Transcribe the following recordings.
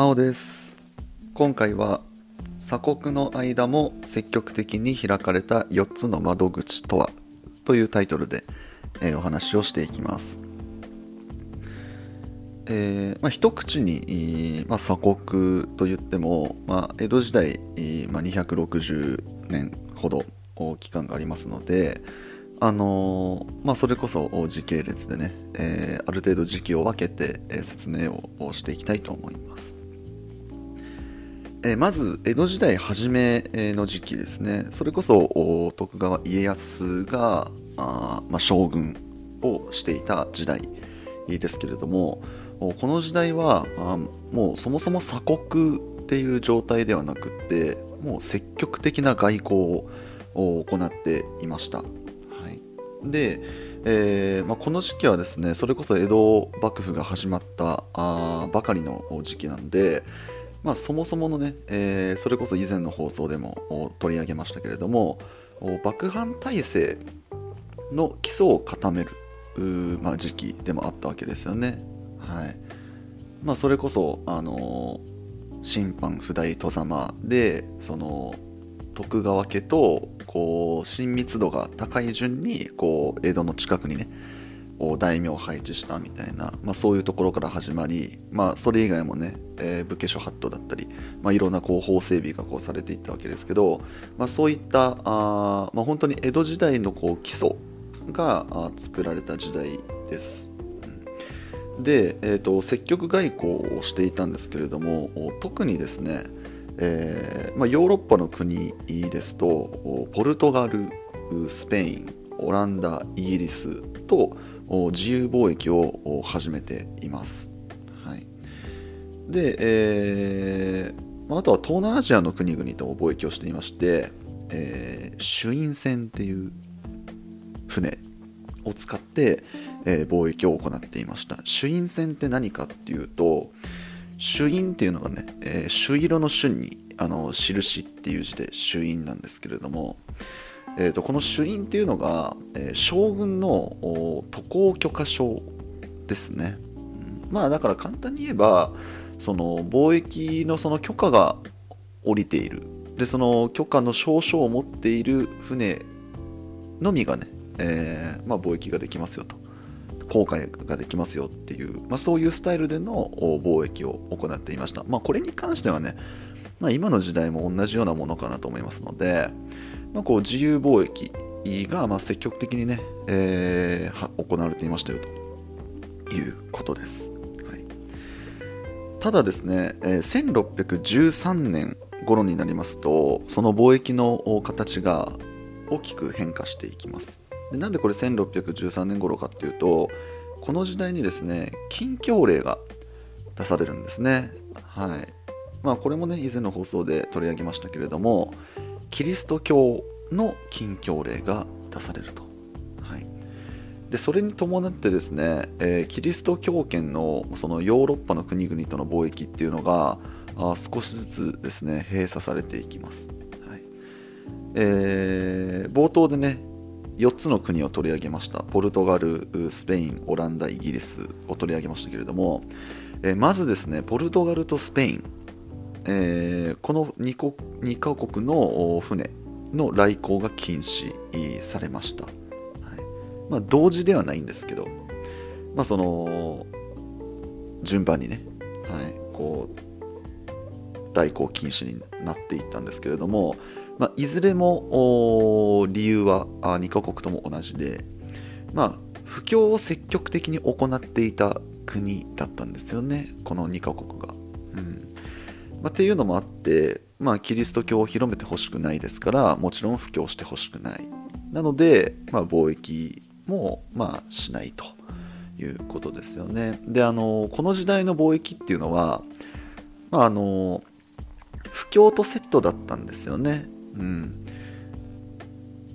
真央です今回は鎖国の間も積極的に開かれた4つの窓口とはというタイトルで、えー、お話をしていきますえーまあ、一口に、まあ、鎖国といっても、まあ、江戸時代、ま、260年ほど期間がありますので、あのー、まあ、それこそ時系列でね、えー、ある程度時期を分けて、説明をしていきたいと思います。え、まず、江戸時代初めの時期ですね、それこそ徳川家康があ、まあ、将軍をしていた時代ですけれども、この時代はあもうそもそも鎖国っていう状態ではなくってもう積極的な外交を行っていました。で、えーまあ、この時期はですねそれこそ江戸幕府が始まったあばかりの時期なんで、まあ、そもそものね、えー、それこそ以前の放送でも取り上げましたけれども幕藩体制の基礎を固めるまあ、時期でもあったわけですよね。はいまあ、それこそ、あのー、審判不代戸様でその徳川家とこう親密度が高い順にこう江戸の近くにね大名を配置したみたいな、まあ、そういうところから始まり、まあ、それ以外もね、えー、武家諸法度だったり、まあ、いろんなこう法整備がこうされていったわけですけど、まあ、そういったあ、まあ、本当に江戸時代のこう基礎が作られた時代です。で、えーと積極外交をしていたんですけれども特にですねえーまあ、ヨーロッパの国ですとポルトガルスペインオランダイギリスと自由貿易を始めています、はい、で、えー、あとは東南アジアの国々と貿易をしていまして、えー、朱印船っていう船を使って、えー、貿易を行っていました。朱印船って何かっていうと、朱印っていうのがね、えー、朱色の朱にあの印っていう字で朱印なんですけれども、えーと、この朱印っていうのが、えー、将軍の渡航許可証ですね、うん、まあだから簡単に言えばその貿易のその許可が下りている。でその許可の証書を持っている船のみがね、えーまあ、貿易ができますよと。公開ができますよっていう、まあ、そういうスタイルでの貿易を行っていました。まあ、これに関してはね、まあ、今の時代も同じようなものかなと思いますので、まあ、こう自由貿易がま積極的にね、えー、行われていましたよということです。はい、ただですね、えー、1613年頃になりますと、その貿易の形が大きく変化していきます。でなんでこれ1613年頃かっていうとこの時代にですね禁教令が出されるんですねはいまあこれもね以前の放送で取り上げましたけれどもキリスト教の禁教令が出されると、はい、でそれに伴ってですね、えー、キリスト教圏のそのヨーロッパの国々との貿易っていうのがあ少しずつですね閉鎖されていきます、はい。えー、冒頭でね4つの国を取り上げました。ポルトガルスペインオランダイギリスを取り上げましたけれども、えー、まずですねポルトガルとスペイン、えー、この 2, 国2カ国の船の来航が禁止されました、はいまあ、同時ではないんですけど、まあ、その順番にね、はい、こう来航禁止になっていったんですけれども、まあ、いずれも理由は2カ国とも同じで、まあ、布教を積極的に行っていた国だったんですよねこの2カ国が。まあ、っていうのもあって、まあ、キリスト教を広めてほしくないですからもちろん布教してほしくない。なので、まあ、貿易も、まあ、しないということですよね。であのこの時代の貿易っていうのは、まあ、あの布教とセットだったんですよね。うん、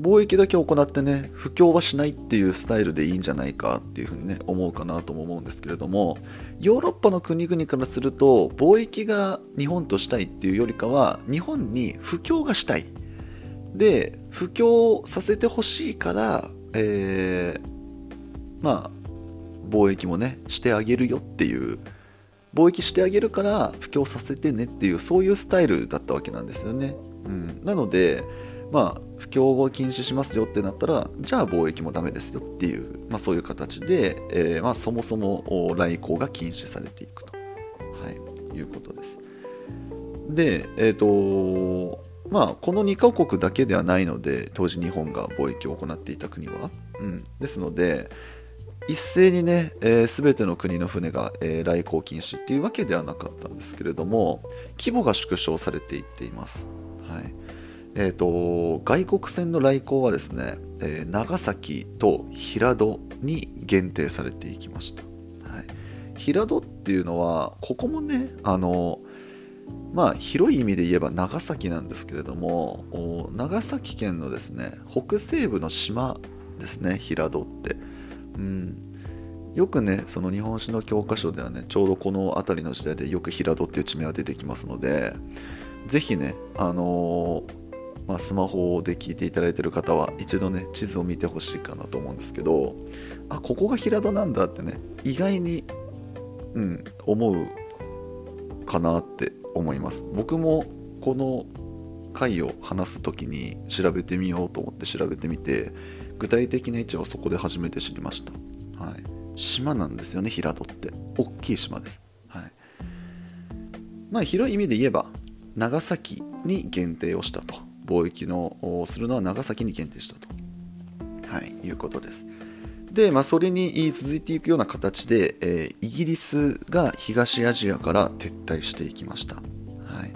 貿易だけ行ってね布教はしないっていうスタイルでいいんじゃないかっていうふうにね思うかなとも思うんですけれどもヨーロッパの国々からすると貿易が日本としたいっていうよりかは日本に布教がしたい。で布教させてほしいから、えー、まあ貿易もねしてあげるよっていう貿易してあげるから布教させてねっていうそういうスタイルだったわけなんですよね、うん、なのでまあ布教を禁止しますよってなったらじゃあ貿易もダメですよっていう、まあ、そういう形で、えー、まあ、そもそも来航が禁止されていくと、はい、いうことです。でえっ、ー、とまあこの2カ国だけではないので当時日本が貿易を行っていた国は、うん、ですので一斉にね、えー、全ての国の船が、えー、来航禁止っていうわけではなかったんですけれども規模が縮小されていっています、はい。えーと、外国船の来航はですね、えー、長崎と平戸に限定されていきました、はい、平戸っていうのはここもねあのまあ広い意味で言えば長崎なんですけれども長崎県のですね北西部の島ですね平戸って。うん、よくねその日本史の教科書ではねちょうどこの辺りの時代でよく平戸っていう地名が出てきますのでぜひねあのー、まあ、スマホで聞いていただいている方は一度ね地図を見てほしいかなと思うんですけどあここが平戸なんだってね意外に、うん、思うかなって思います。僕もこの回を話す時に調べてみようと思って調べてみて具体的な位置はそこで初めて知りました、はい、島なんですよね平戸って。大きい島です、はい、まあ広い意味で言えば長崎に限定をしたと。貿易のするのは長崎に限定したと、はい、いうことです。で、まあ、それに続いていくような形で、えー、イギリスが東アジアから撤退していきました、はい、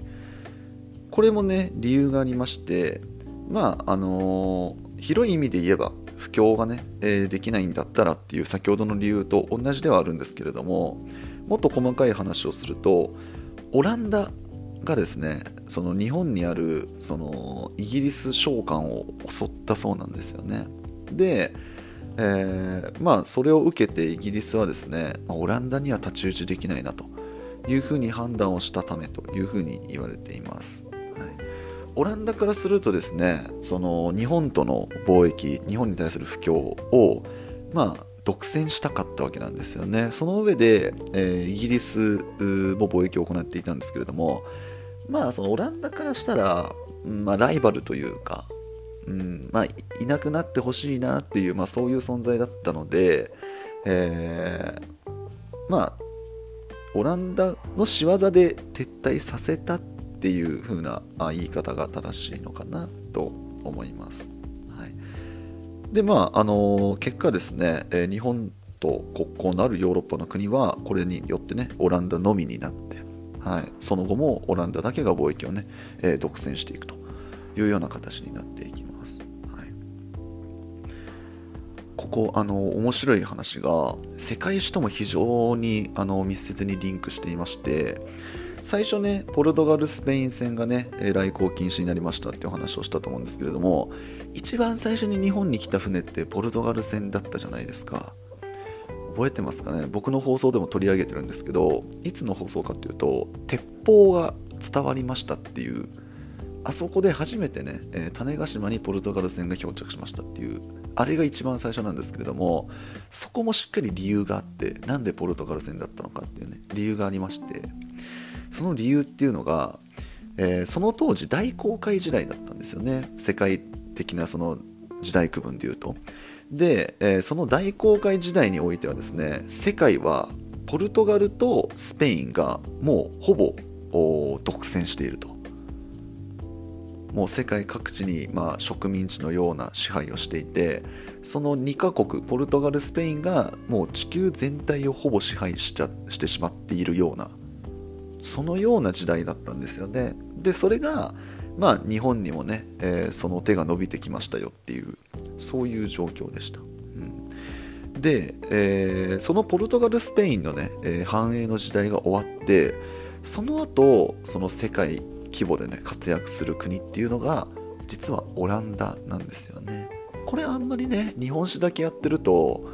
これもね理由がありましてまああのー広い意味で言えば不況がね、えー、できないんだったらっていう先ほどの理由と同じではあるんですけれどももっと細かい話をするとオランダがですねその日本にあるそのイギリス商館を襲ったそうなんですよね。で、えー、まあそれを受けてイギリスはですね、オランダには太刀打ちできないなというふうに判断をしたためというふうに言われています。オランダからするとですねその日本との貿易日本に対する不況をまあ独占したかったわけなんですよねその上で、えー、イギリスも貿易を行っていたんですけれどもまあそのオランダからしたら、まあ、ライバルというか、うんまあ、いなくなってほしいなっていう、まあ、そういう存在だったので、えー、まあオランダの仕業で撤退させたっていう風な言い方が正しいのかなと思います。でまああの結果ですね、え日本と国交のあるヨーロッパの国はこれによってねオランダのみになって、はい、その後もオランダだけが貿易をね、えー、独占していくというような形になっていきます。はい、ここあの面白い話が世界史とも非常にあの密接にリンクしていまして最初ねポルトガルスペイン戦がね来航禁止になりましたっていう話をしたと思うんですけれども一番最初に日本に来た船ってポルトガル船だったじゃないですか。覚えてますかね？僕の放送でも取り上げてるんですけどいつの放送かっていうと鉄砲が伝わりましたっていうあそこで初めてね、種子島にポルトガル船が漂着しましたっていうあれが一番最初なんですけれどもそこもしっかり理由があってなんでポルトガル船だったのかっていうね理由がありましてその理由っていうのが、えー、その当時大航海時代だったんですよね。世界的なその時代区分でいうと。で、えー、その大航海時代においてはですね世界はポルトガルとスペインがもうほぼ独占していると。もう世界各地に、まあ、植民地のような支配をしていてその2カ国ポルトガルスペインがもう地球全体をほぼ支配しちゃしてしまっているようなそのような時代だったんですよね。でそれがまあ日本にもね、えー、その手が伸びてきましたよっていうそういう状況でした、うん、で、えー、そのポルトガルスペインのね、えー、繁栄の時代が終わってその後その世界規模でね活躍する国っていうのが実はオランダなんですよね。これあんまりね日本史だけやってると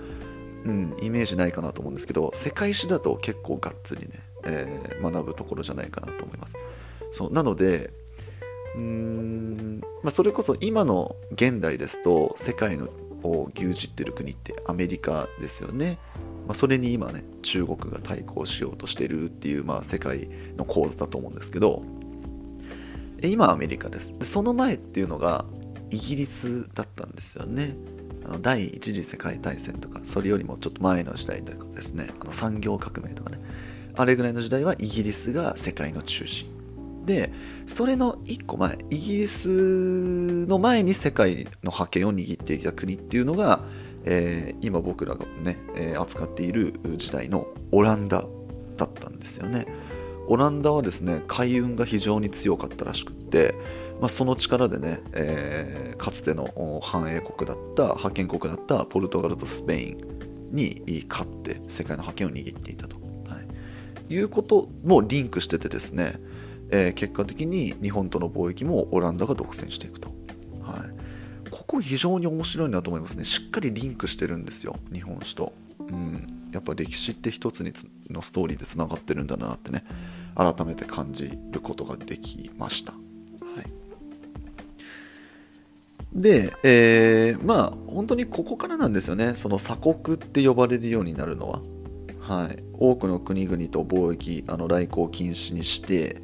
うん、イメージないかなと思うんですけど世界史だと結構がっつりねえー、学ぶところじゃないかなと思います。そうなのでうーん、まあ、それこそ今の現代ですと世界のを牛耳ってる国ってアメリカですよね。まあ、それに今ね中国が対抗しようとしてるっていう、まあ、世界の構図だと思うんですけど今アメリカですでその前っていうのがイギリスだったんですよねあの第一次世界大戦とかそれよりもちょっと前の時代とかですねあの産業革命とかねあれぐらいの時代はイギリスが世界の中心。でそれの1個前イギリスの前に世界の覇権を握っていた国っていうのが、えー、今僕らがね、えー、扱っている時代のオランダだったんですよね。オランダはですね海運が非常に強かったらしくって、まあ、その力でね、えー、かつての繁栄国だった覇権国だったポルトガルとスペインに勝って世界の覇権を握っていたと、い、いうこともリンクしててですねえー、結果的に日本との貿易もオランダが独占していくと、はい、ここ非常に面白いなと思いますね。しっかりリンクしてるんですよ日本史と、うん、やっぱ歴史って一つにのストーリーでつながってるんだなってね改めて感じることができました、はい、で、えー、まあ本当にここからなんですよね。その鎖国って呼ばれるようになるのははい、多くの国々と貿易あの来航禁止にして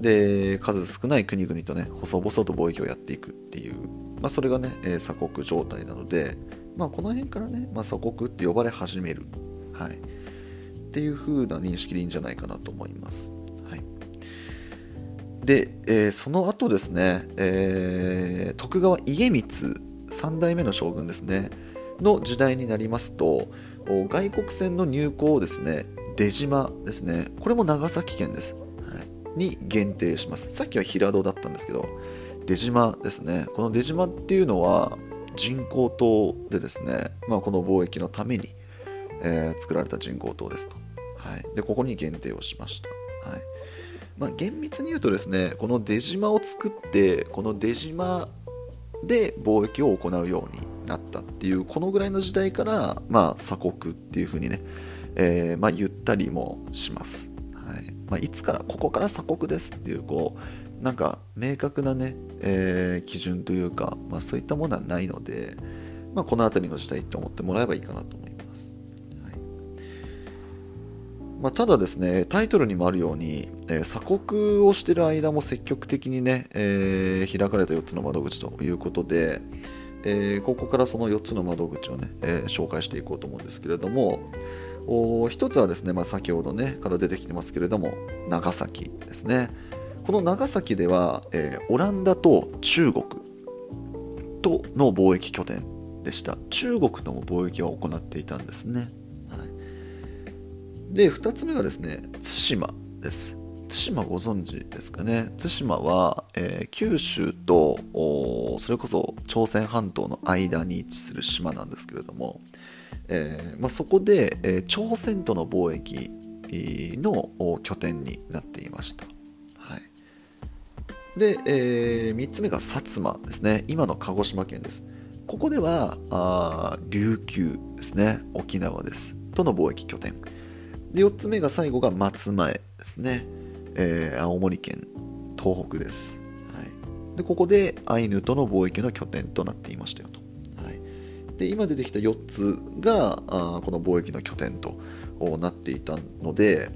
で数少ない国々とね細々と貿易をやっていくっていう、まあ、それがね、えー、鎖国状態なので、まあ、この辺からね、まあ、鎖国って呼ばれ始める、はい、っていう風な認識でいいんじゃないかなと思います。はい、で、えー、その後ですね、えー、徳川家光3代目の将軍ですねの時代になりますと外国船の入港をですね出島ですね。これも長崎県です。はい。に限定します。さっきは平戸だったんですけど出島ですね。この出島っていうのは人工島でですね、まあ、この貿易のために、えー、作られた人工島ですと、はい、でここに限定をしました、はい。まあ、厳密に言うとですねこの出島を作ってこの出島で貿易を行うようになったっていうこのぐらいの時代から、まあ、鎖国っていうふうにね、えーまあ、言ったりもします。はい。まあ、いつからここから鎖国ですっていうこうなんか明確なね、えー、基準というか、まあ、そういったものはないので、まあ、この辺りの時代って思ってもらえばいいかなとまあ、ただですねタイトルにもあるように、えー、鎖国をしている間も積極的にね、えー、開かれた4つの窓口ということで、えー、ここからその4つの窓口をね、え、紹介していこうと思うんですけれども、一つはですね、まあ、先ほどねから出てきてますけれども長崎ですね。この長崎では、え、オランダと中国との貿易拠点でした。中国とも貿易を行っていたんですね、で2つ目がですね対馬です対馬ご存知ですかね対馬は、えー、九州とそれこそ朝鮮半島の間に位置する島なんですけれども、えーまあ、そこで、えー、朝鮮との貿易の拠点になっていました。はい、で、えー、3つ目が薩摩ですね。今の鹿児島県です。ここではあ琉球ですね。沖縄です。との貿易拠点。で4つ目が最後が松前ですね。えー、青森県東北です。はい、でここでアイヌとの貿易の拠点となっていましたよと。はいで今出てきた4つがあこの貿易の拠点となっていたので、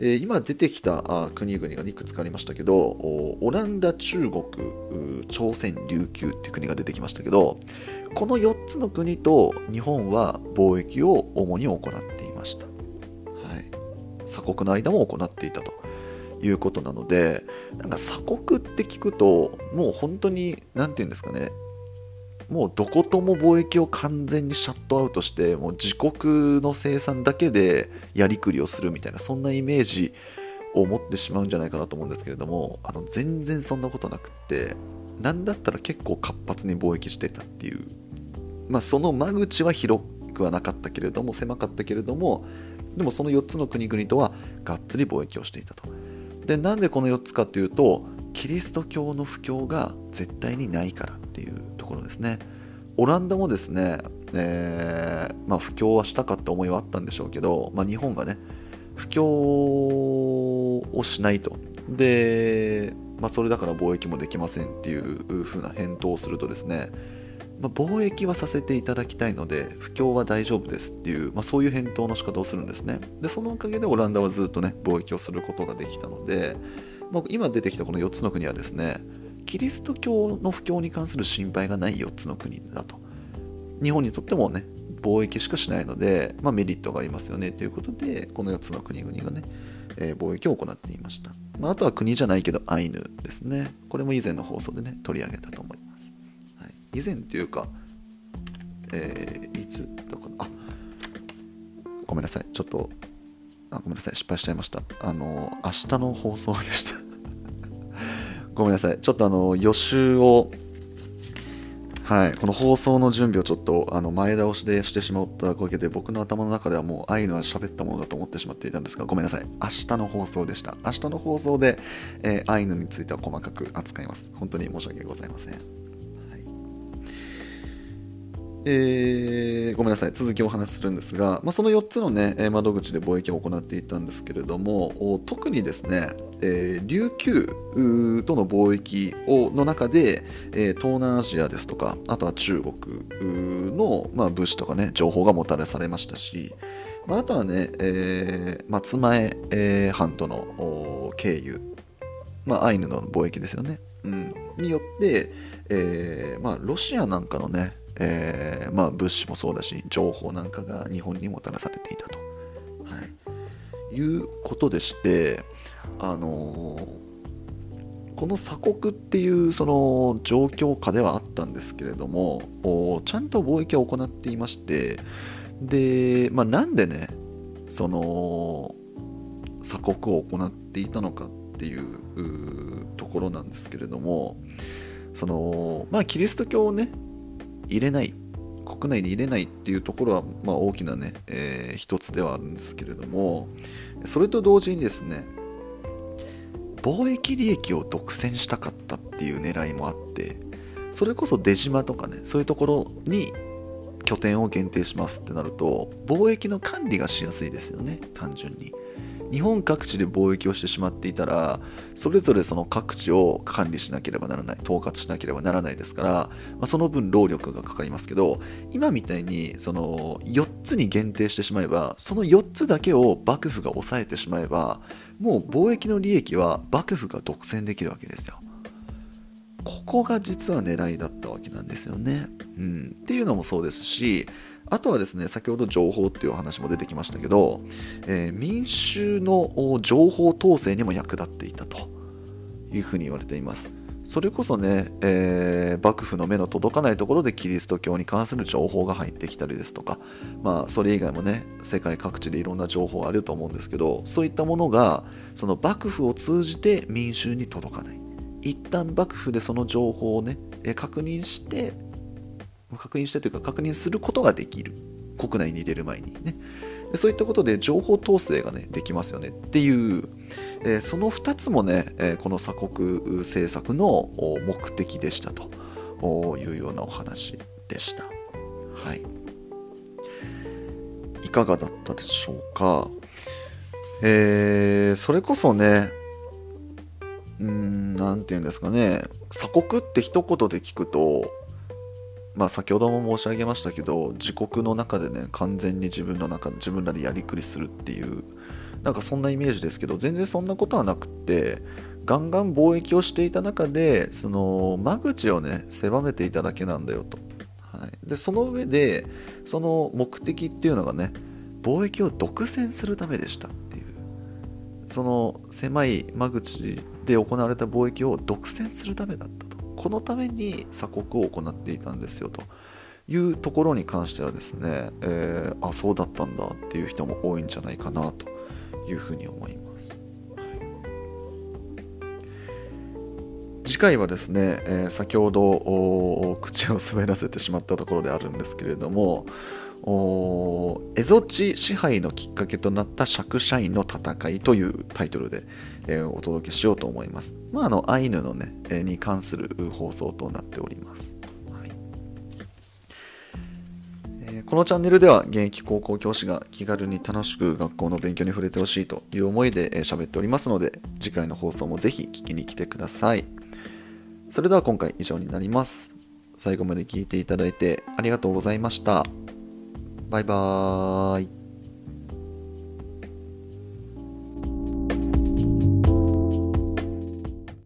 え、今出てきたあ国々がいくつかありましたけどオランダ中国朝鮮琉球っていう国が出てきましたけどこの4つの国と日本は貿易を主に行っていました、鎖国の間も行っていたと。いうことなのでなんか鎖国って聞くともう本当に何て言うんですかね。もうどことも貿易を完全にシャットアウトしてもう自国の生産だけでやりくりをするみたいなそんなイメージを持ってしまうんじゃないかなと思うんですけれどもあの全然そんなことなくって何だったら結構活発に貿易してたっていう。まあその間口は広くはなかったけれども狭かったけれどもでもその4つの国々とはがっつり貿易をしていたと。でなんでこの4つかというとキリスト教の布教が絶対にないからっていうところですね。オランダもですね、えー、まあ、布教はしたかった思いはあったんでしょうけど、まあ、日本がね布教をしないと。で、まあ、それだから貿易もできませんっていう風な返答をするとですねまあ、貿易はさせていただきたいので不況は大丈夫ですっていう、まあ、そういう返答の仕方をするんですね。でそのおかげでオランダはずっとね貿易をすることができたので、まあ、今出てきたこの4つの国はですねキリスト教の不況に関する心配がない4つの国だと。日本にとってもね貿易しかしないので、まあ、メリットがありますよねということでこの4つの国々がね、えー、貿易を行っていました、まあ、あとは国じゃないけどアイヌですね。これも以前の放送でね取り上げたと思います。以前というか、えー、いつだかあごめんなさい。ちょっとあごめんなさい。失敗しちゃいました。あの明日の放送でした。ごめんなさい。ちょっとあの予習をはい、この放送の準備をちょっとあの前倒しでしてしまったおかげで僕の頭の中ではもう愛のは喋ったものだと思ってしまっていたんですがごめんなさい。明日の放送でした。明日の放送で、えー、アイヌについては細かく扱います。本当に申し訳ございません。えー、ごめんなさい。続きをお話しするんですが、まあ、その4つの、ね、窓口で貿易を行っていたんですけれども特にですね、えー、琉球との貿易をの中で、えー、東南アジアですとかあとは中国の、まあ、物資とかね情報がもたらされましたし、まあ、あとはね、えー、松前、えー、半島の経由、まあ、アイヌの貿易ですよね、うん、によって、えーまあ、ロシアなんかのねえー、まあ、物資もそうだし情報なんかが日本にもたらされていたと、はい、いうことでしてあのー、この鎖国っていうその状況下ではあったんですけれどもちゃんと貿易を行っていましてで、まあ、なんでねその鎖国を行っていたのかっていうところなんですけれどもそのまあキリスト教をね入れない国内で入れないっていうところは、まあ、大きなね、えー、一つではあるんですけれどもそれと同時にですね貿易利益を独占したかったっていう狙いもあってそれこそ出島とかねそういうところに拠点を限定しますってなると貿易の管理がしやすいですよね単純に。日本各地で貿易をしてしまっていたらそれぞれその各地を管理しなければならない統括しなければならないですから、まあ、その分労力がかかりますけど今みたいにその4つに限定してしまえばその4つだけを幕府が抑えてしまえばもう貿易の利益は幕府が独占できるわけですよ。ここが実は狙いだったわけなんですよね。うん、っていうのもそうですしあとはですね、先ほど情報っていうお話も出てきましたけど、えー、民衆の情報統制にも役立っていたというふうに言われています。それこそね、えー、幕府の目の届かないところでキリスト教に関する情報が入ってきたりですとか、まあ、それ以外もね、世界各地でいろんな情報あると思うんですけど、そういったものが、その幕府を通じて民衆に届かない。一旦幕府でその情報をね、確認して、確認してというか確認することができる。国内に出る前にね。そういったことで情報統制がねできますよね。っていう、えー、その2つもね、えー、この鎖国政策の目的でした。というようなお話でした。はい。いかがだったでしょうか。えー、それこそねうーん、なんて言うんですかね、鎖国って一言で聞くと、まあ、先ほども申し上げましたけど自国の中でね完全に自分の中自分らでやりくりするっていうなんかそんなイメージですけど全然そんなことはなくってガンガン貿易をしていた中でその間口をね狭めていただけなんだよと、はい、でその上でその目的っていうのがね貿易を独占するためでしたっていう。その狭い間口で行われた貿易を独占するためだったとこのために鎖国を行っていたんですよというところに関してはですね、えー、あそうだったんだっていう人も多いんじゃないかなというふうに思います。次回はですね、えー、先ほど口を滑らせてしまったところであるんですけれども蝦夷地支配のきっかけとなった釈社員の戦いというタイトルで、えー、お届けしようと思います。まあ、あの、アイヌのね、えー、に関する放送となっております。はいえー、このチャンネルでは現役高校教師が気軽に楽しく学校の勉強に触れてほしいという思いで喋、えー、っておりますので、次回の放送もぜひ聞きに来てください。それでは今回以上になります。最後まで聞いていただいてありがとうございました。バイバーイ。